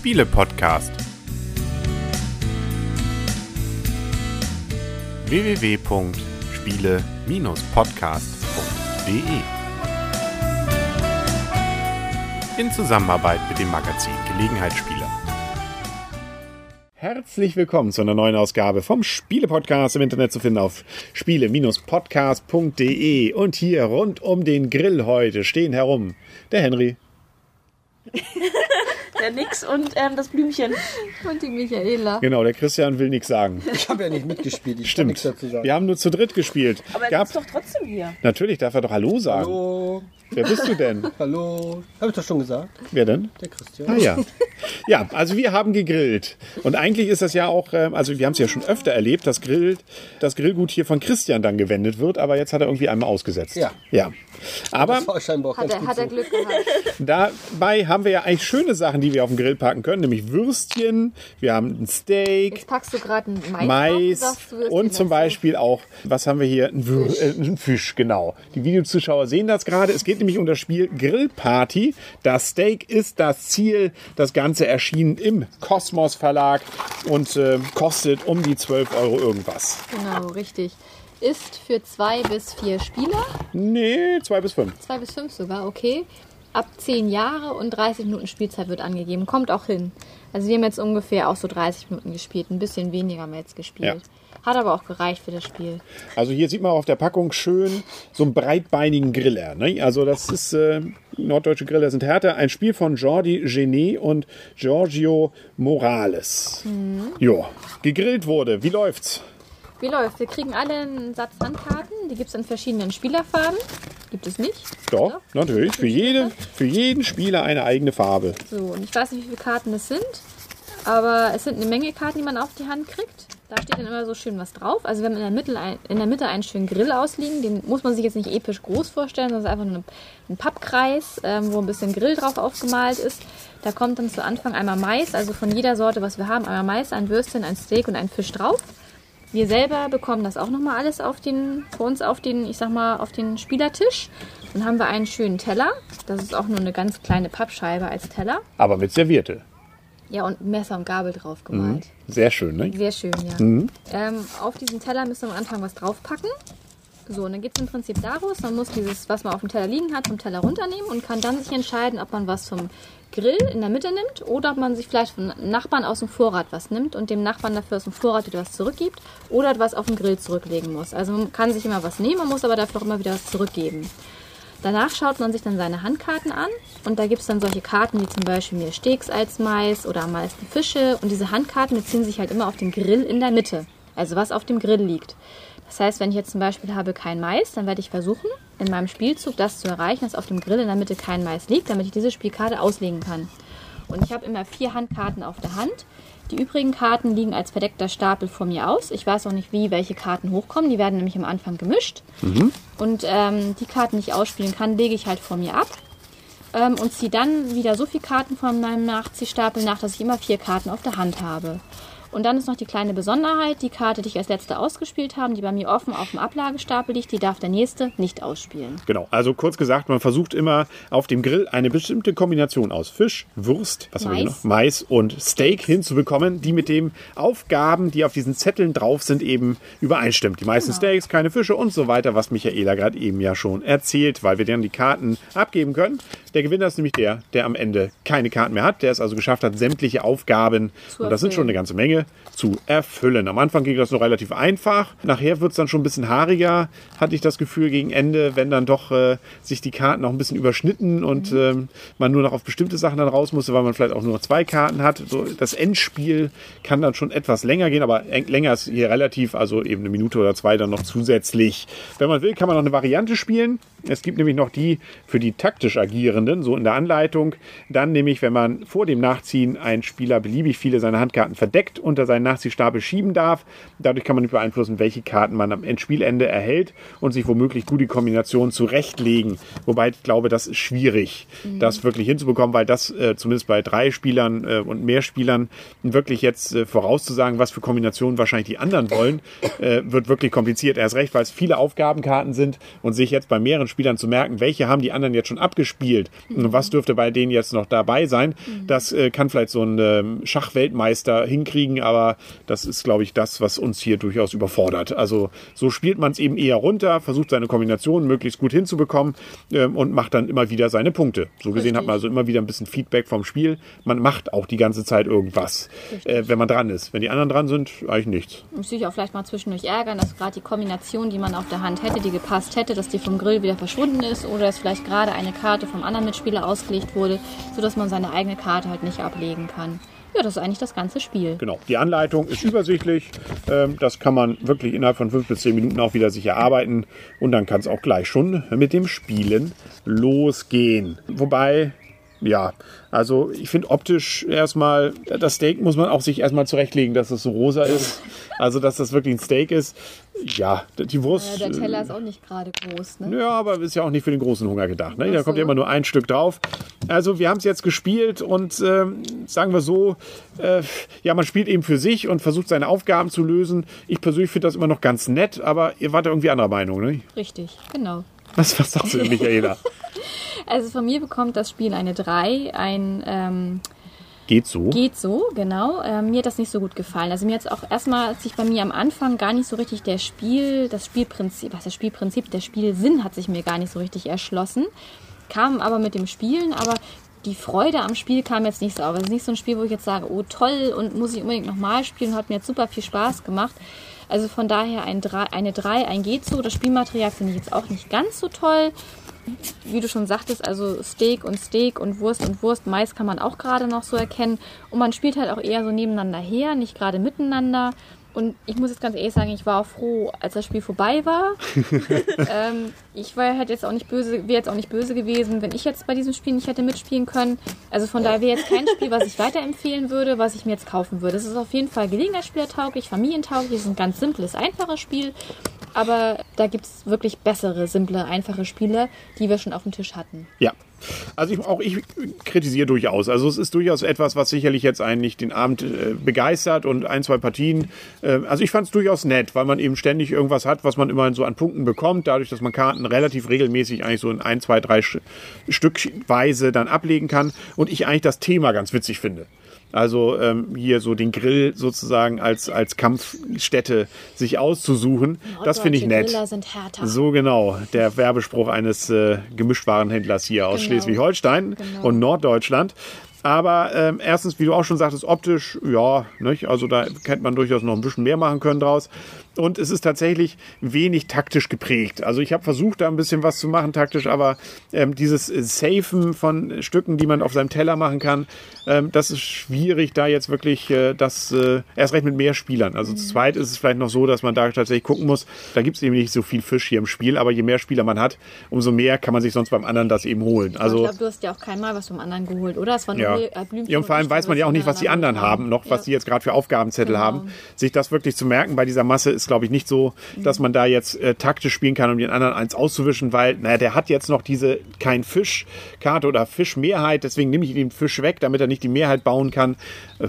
Spiele-Podcast. www.spiele-podcast.de In Zusammenarbeit mit dem Magazin Gelegenheitsspieler. Herzlich willkommen zu einer neuen Ausgabe vom Spiele-Podcast im Internet zu finden auf spiele-podcast.de. Und hier rund um den Grill heute stehen herum der Henry, Der Nix und ähm, das Blümchen. Und die Michaela. Genau, der Christian will nichts sagen. Ich habe ja nicht mitgespielt, ich Stimmt. kann nichts dazu sagen. Wir haben nur zu dritt gespielt. Aber er Gab, ist doch trotzdem hier. natürlich darf er doch Hallo sagen. Hallo, Wer bist du denn? hallo. Habe ich doch schon gesagt, Wer denn? der Christian. Ah ja. Ja, also wir haben gegrillt. Und eigentlich ist das ja auch, ähm, also wir haben es ja schon öfter erlebt, dass Grill, das Grillgut hier von Christian dann gewendet wird, aber jetzt hat er irgendwie einmal ausgesetzt. Ja. Ja. Aber Das war scheinbar auch Hat ganz er, gut hat er. Glück gehabt. dabei haben wir ja eigentlich schöne Sachen, die wir auf dem Grill packen können, nämlich Würstchen, wir haben ein Steak, Jetzt packst du gerade einen Mais, Mais sagst, und zum. Beispiel auch, was haben wir hier? Ein, Wür äh, ein Fisch, genau. Die Videozuschauer sehen das gerade. Es geht nämlich um das Spiel Grillparty. Das Steak ist das Ziel. Das Ganze erschienen im Kosmos Verlag und äh, kostet um die 12 Euro irgendwas. Genau, richtig. Ist für zwei bis vier Spieler, Nee, zwei bis fünf. zwei bis fünf sogar, okay. Ab zehn Jahre und 30 Minuten Spielzeit wird angegeben. Kommt auch hin. Also wir haben jetzt ungefähr auch so 30 Minuten gespielt. Ein bisschen weniger haben wir jetzt gespielt. Hat aber auch gereicht für das Spiel. Also hier sieht man auf der Packung schön so einen breitbeinigen Griller. Ne? Also das ist, äh, norddeutsche Griller sind härter. Ein Spiel von Jordi Genet und Giorgio Morales. Jo, gegrillt wurde. Wie läuft's? Wie läuft? Wir kriegen alle einen Satz Handkarten. Die gibt es in verschiedenen Spielerfarben. Gibt es nicht? Doch, natürlich. Für, jede, für jeden Spieler eine eigene Farbe. So, und ich weiß nicht, wie viele Karten es sind, aber es sind eine Menge Karten, die man auf die Hand kriegt. Da steht dann immer so schön was drauf. Also wir haben in der Mitte, ein, in der Mitte einen schönen Grill ausliegen. Den muss man sich jetzt nicht episch groß vorstellen, sondern es ist einfach nur ein Pappkreis, ähm, wo ein bisschen Grill drauf aufgemalt ist. Da kommt dann zu Anfang einmal Mais, also von jeder Sorte, was wir haben, einmal Mais, ein Würstchen, ein Steak und ein Fisch drauf. Wir selber bekommen das auch nochmal alles auf den, für uns auf den, ich sag mal, auf den Spielertisch. Dann haben wir einen schönen Teller. Das ist auch nur eine ganz kleine Pappscheibe als Teller. Aber mit Serviette. Ja, und Messer und Gabel drauf gemalt. Sehr schön, ne? Sehr schön, ja. Ähm, auf diesen Teller müssen wir am Anfang was draufpacken. So, und dann geht es im Prinzip daraus, man muss dieses, was man auf dem Teller liegen hat, vom Teller runternehmen und kann dann sich entscheiden, ob man was vom Grill in der Mitte nimmt oder ob man sich vielleicht vom Nachbarn aus dem Vorrat was nimmt und dem Nachbarn dafür aus dem Vorrat wieder was zurückgibt oder was auf den Grill zurücklegen muss. Also man kann sich immer was nehmen, man muss aber dafür auch immer wieder was zurückgeben. Danach schaut man sich dann seine Handkarten an und da gibt es dann solche Karten wie zum Beispiel mir Steaks als Mais oder am meisten Fische und diese Handkarten beziehen sich halt immer auf den Grill in der Mitte, also was auf dem Grill liegt. Das heißt, wenn ich jetzt zum Beispiel habe kein Mais, dann werde ich versuchen, in meinem Spielzug das zu erreichen, dass auf dem Grill in der Mitte kein Mais liegt, damit ich diese Spielkarte auslegen kann. Und ich habe immer vier Handkarten auf der Hand. Die übrigen Karten liegen als verdeckter Stapel vor mir aus. Ich weiß auch nicht, wie welche Karten hochkommen. Die werden nämlich am Anfang gemischt. Und ähm, die Karten, die ich ausspielen kann, lege ich halt vor mir ab. Ähm, und ziehe dann wieder so viele Karten von meinem Nachziehstapel nach, dass ich immer vier Karten auf der Hand habe. Und dann ist noch die kleine Besonderheit, die Karte, die ich als letzte ausgespielt habe, die bei mir offen auf dem Ablagestapel liegt, die darf der nächste nicht ausspielen. Genau. Also kurz gesagt, man versucht immer auf dem Grill eine bestimmte Kombination aus Fisch, Wurst, was haben wir Mais. noch? Mais und Steak hinzubekommen, die mit den Aufgaben, die auf diesen Zetteln drauf sind, eben übereinstimmt. Die meisten Steaks, keine Fische und so weiter, was Michaela gerade eben ja schon erzählt, weil wir dann die Karten abgeben können. Der Gewinner ist nämlich der, der am Ende keine Karten mehr hat, der es also geschafft hat, sämtliche Aufgaben, Zu und das sind schon eine ganze Menge, zu erfüllen. Am Anfang ging das noch relativ einfach. Nachher wird es dann schon ein bisschen haariger, hatte ich das Gefühl, gegen Ende, wenn dann doch äh, sich die Karten noch ein bisschen überschnitten und ähm, man nur noch auf bestimmte Sachen dann raus musste, weil man vielleicht auch nur noch zwei Karten hat. So, das Endspiel kann dann schon etwas länger gehen, aber länger ist hier relativ, also eben eine Minute oder zwei dann noch zusätzlich. Wenn man will, kann man noch eine Variante spielen. Es gibt nämlich noch die für die taktisch Agierenden, so in der Anleitung. Dann nämlich, wenn man vor dem Nachziehen ein Spieler beliebig viele seiner Handkarten verdeckt unter seinen Nachziehstapel schieben darf. Dadurch kann man nicht beeinflussen, welche Karten man am Endspielende erhält und sich womöglich gut die Kombination zurechtlegen. Wobei ich glaube, das ist schwierig, das wirklich hinzubekommen, weil das äh, zumindest bei drei Spielern äh, und mehr Spielern wirklich jetzt äh, vorauszusagen, was für Kombinationen wahrscheinlich die anderen wollen, äh, wird wirklich kompliziert. Erst recht, weil es viele Aufgabenkarten sind und sich jetzt bei mehreren Spielern zu merken, welche haben die anderen jetzt schon abgespielt und was dürfte bei denen jetzt noch dabei sein. Das äh, kann vielleicht so ein ähm, Schachweltmeister hinkriegen, aber das ist, glaube ich, das, was uns hier durchaus überfordert. Also so spielt man es eben eher runter, versucht seine Kombinationen möglichst gut hinzubekommen ähm, und macht dann immer wieder seine Punkte. So gesehen hat man also immer wieder ein bisschen Feedback vom Spiel. Man macht auch die ganze Zeit irgendwas, äh, wenn man dran ist. Wenn die anderen dran sind, eigentlich nichts. Muss sich auch vielleicht mal zwischendurch ärgern, dass gerade die Kombination, die man auf der Hand hätte, die gepasst hätte, dass die vom Grill wieder verschwunden ist oder dass vielleicht gerade eine Karte vom anderen Mitspieler ausgelegt wurde, sodass man seine eigene Karte halt nicht ablegen kann. Ja, das ist eigentlich das ganze Spiel. Genau. Die Anleitung ist übersichtlich. Ähm, das kann man wirklich innerhalb von fünf bis zehn Minuten auch wieder sich erarbeiten. Und dann kann es auch gleich schon mit dem Spielen losgehen. Wobei, ja, also ich finde optisch erstmal, das Steak muss man auch sich erstmal zurechtlegen, dass es so rosa ist. Also, dass das wirklich ein Steak ist. Ja, die Wurst. Ja, der Teller ist auch nicht gerade groß, ne? Ja, aber ist ja auch nicht für den großen Hunger gedacht. Ne? Da kommt ja immer nur ein Stück drauf. Also wir haben es jetzt gespielt und ähm, sagen wir so, äh, ja, man spielt eben für sich und versucht seine Aufgaben zu lösen. Ich persönlich finde das immer noch ganz nett, aber ihr wart ja irgendwie anderer Meinung, ne? Richtig, genau. Was, was sagst du denn, Michaela? Also von mir bekommt das Spiel eine 3, ein ähm, Geht so. Geht so, genau. Ähm, mir hat das nicht so gut gefallen. Also mir hat es auch erstmal sich bei mir am Anfang gar nicht so richtig der Spiel, das Spielprinzip, was das Spielprinzip, der Spielsinn hat sich mir gar nicht so richtig erschlossen. Kam aber mit dem Spielen, aber die Freude am Spiel kam jetzt nicht so auf. Es ist nicht so ein Spiel, wo ich jetzt sage, oh toll und muss ich unbedingt nochmal spielen, hat mir jetzt super viel Spaß gemacht. Also von daher ein drei, eine 3, ein geht so. Das Spielmaterial finde ich jetzt auch nicht ganz so toll wie du schon sagtest, also Steak und Steak und Wurst und Wurst, Mais kann man auch gerade noch so erkennen. Und man spielt halt auch eher so nebeneinander her, nicht gerade miteinander. Und ich muss jetzt ganz ehrlich sagen, ich war auch froh, als das Spiel vorbei war. ähm, ich war halt jetzt auch nicht böse, wäre jetzt auch nicht böse gewesen, wenn ich jetzt bei diesem Spiel nicht hätte mitspielen können. Also von daher wäre jetzt kein Spiel, was ich weiterempfehlen würde, was ich mir jetzt kaufen würde. Es ist auf jeden Fall Gelegenheitsspielertauglich, familientauglich, es ist ein ganz simples, einfaches Spiel. Aber da gibt es wirklich bessere, simple, einfache Spiele, die wir schon auf dem Tisch hatten. Ja. Also ich, auch ich kritisiere durchaus. Also es ist durchaus etwas, was sicherlich jetzt einen nicht den Abend äh, begeistert und ein, zwei Partien. Äh, also ich fand es durchaus nett, weil man eben ständig irgendwas hat, was man immerhin so an Punkten bekommt, dadurch, dass man Karten relativ regelmäßig eigentlich so in ein, zwei, drei Sch Stückweise dann ablegen kann und ich eigentlich das Thema ganz witzig finde. Also ähm, hier so den Grill sozusagen als, als Kampfstätte sich auszusuchen, das finde ich nett. Griller sind härter. So genau, der Werbespruch eines äh, Gemischtwarenhändlers hier aus Genau. Schleswig-Holstein Genau. und Norddeutschland. Aber ähm, erstens, wie du auch schon sagtest, optisch, ja, nicht? also da hätte man durchaus noch ein bisschen mehr machen können draus. Und es ist tatsächlich wenig taktisch geprägt. Also ich habe versucht, da ein bisschen was zu machen taktisch, aber ähm, dieses äh, Safen von Stücken, die man auf seinem Teller machen kann, ähm, das ist schwierig, da jetzt wirklich äh, das, äh, erst recht mit mehr Spielern. Also zu zweit ist es vielleicht noch so, dass man da tatsächlich gucken muss, da gibt es eben nicht so viel Fisch hier im Spiel, aber je mehr Spieler man hat, umso mehr kann man sich sonst beim anderen das eben holen. ich Also glaube, du hast ja auch kein Mal was vom anderen geholt, oder? Es waren ja. Blümchen ja, und vor allem weiß man ja auch nicht, was die anderen voneinander haben, noch was Ja. die jetzt gerade für Aufgabenzettel Genau. haben. Sich das wirklich zu merken bei dieser Masse ist, glaube ich, nicht so, dass man da jetzt äh, taktisch spielen kann, um den anderen eins auszuwischen, weil, naja, der hat jetzt noch diese kein Fischkarte oder Fischmehrheit, deswegen nehme ich den Fisch weg, damit er nicht die Mehrheit bauen kann. Äh,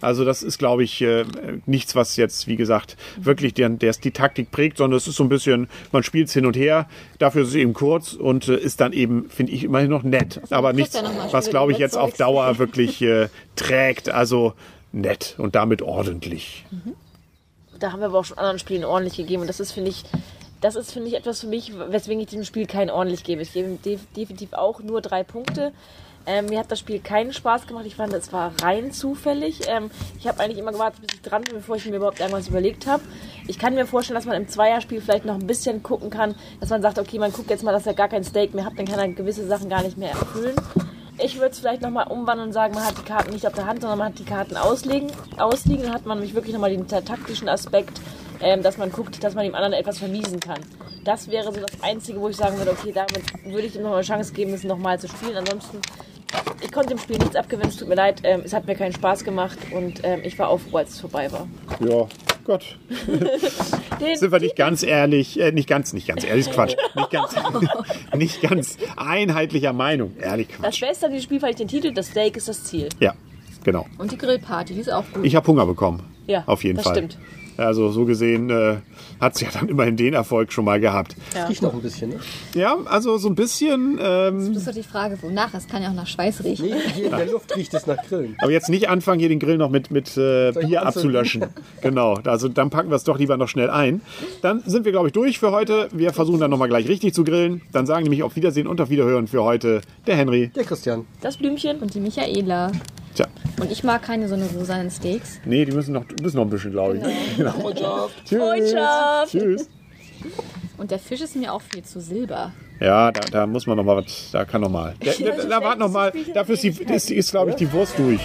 Also das ist, glaube ich, äh, nichts, was jetzt, wie gesagt, wirklich der, der die Taktik prägt, sondern es ist so ein bisschen, man spielt es hin und her. Dafür ist es eben kurz und äh, ist dann eben, finde ich, immerhin noch nett. Aber nichts, ja was, glaube ich, jetzt auf so Dauer wirklich äh, trägt. Also nett und damit ordentlich. Da haben wir aber auch schon anderen Spielen ordentlich gegeben. Und das ist, finde ich, das ist, finde ich, etwas für mich, weswegen ich diesem Spiel kein ordentlich gebe. Ich gebe definitiv auch nur drei Punkte. Ähm, mir hat das Spiel keinen Spaß gemacht. Ich fand, es war rein zufällig. Ähm, ich habe eigentlich immer gewartet, bis ich dran bin, bevor ich mir überhaupt irgendwas überlegt habe. Ich kann mir vorstellen, dass man im Zweierspiel vielleicht noch ein bisschen gucken kann, dass man sagt, okay, man guckt jetzt mal, dass er gar kein Steak mehr hat, dann kann er gewisse Sachen gar nicht mehr erfüllen. Ich würde es vielleicht nochmal umwandeln und sagen, man hat die Karten nicht auf der Hand, sondern man hat die Karten auslegen, ausliegen. Dann hat man nämlich wirklich nochmal den taktischen Aspekt, ähm, dass man guckt, dass man dem anderen etwas vermiesen kann. Das wäre so das Einzige, wo ich sagen würde, okay, damit würde ich ihm nochmal eine Chance geben, es nochmal zu spielen. Ansonsten, ich konnte dem Spiel nichts abgewinnen, es tut mir leid, ähm, es hat mir keinen Spaß gemacht und ähm, ich war auch froh, als es vorbei war. Ja, Gott. Sind wir nicht ganz ehrlich, äh, nicht ganz, nicht ganz ehrlich, ist Quatsch. Nicht ganz, nicht ganz einheitlicher Meinung. Ehrlich das Quatsch. Beste an diesem Spiel fand ich den Titel, das Steak ist das Ziel. Ja, genau. Und die Grillparty, die ist auch gut. Ich habe Hunger bekommen. Ja, auf jeden das Fall. stimmt. Also so gesehen, äh, hat es ja dann immerhin den Erfolg schon mal gehabt. Riecht noch ein bisschen, ne? Ja, also so ein bisschen, ähm, Das ist doch die Frage, wonach? Es kann ja auch nach Schweiß riechen. Nee, hier in der Luft riecht es nach Grillen. aber jetzt nicht anfangen, hier den Grill noch mit, mit äh, Bier abzulöschen. genau, also dann packen wir es doch lieber noch schnell ein. Dann sind wir, glaube ich, durch für heute. Wir versuchen dann nochmal gleich richtig zu grillen. Dann sagen nämlich auf Wiedersehen und auf Wiederhören für heute der Henry. Der Christian. Das Blümchen. Und die Michaela. Tja, Und ich mag keine so eine rosanen Steaks. nee, die müssen noch, müssen noch ein bisschen, glaube ich. Genau. Tschüss. Freundschaft. Tschüss. Und der Fisch ist mir auch viel zu silber. Ja, da, da muss man noch mal was, da kann noch mal. Da, da, da warte noch mal, dafür ist, die, ist, ist glaube ich, die Wurst durch.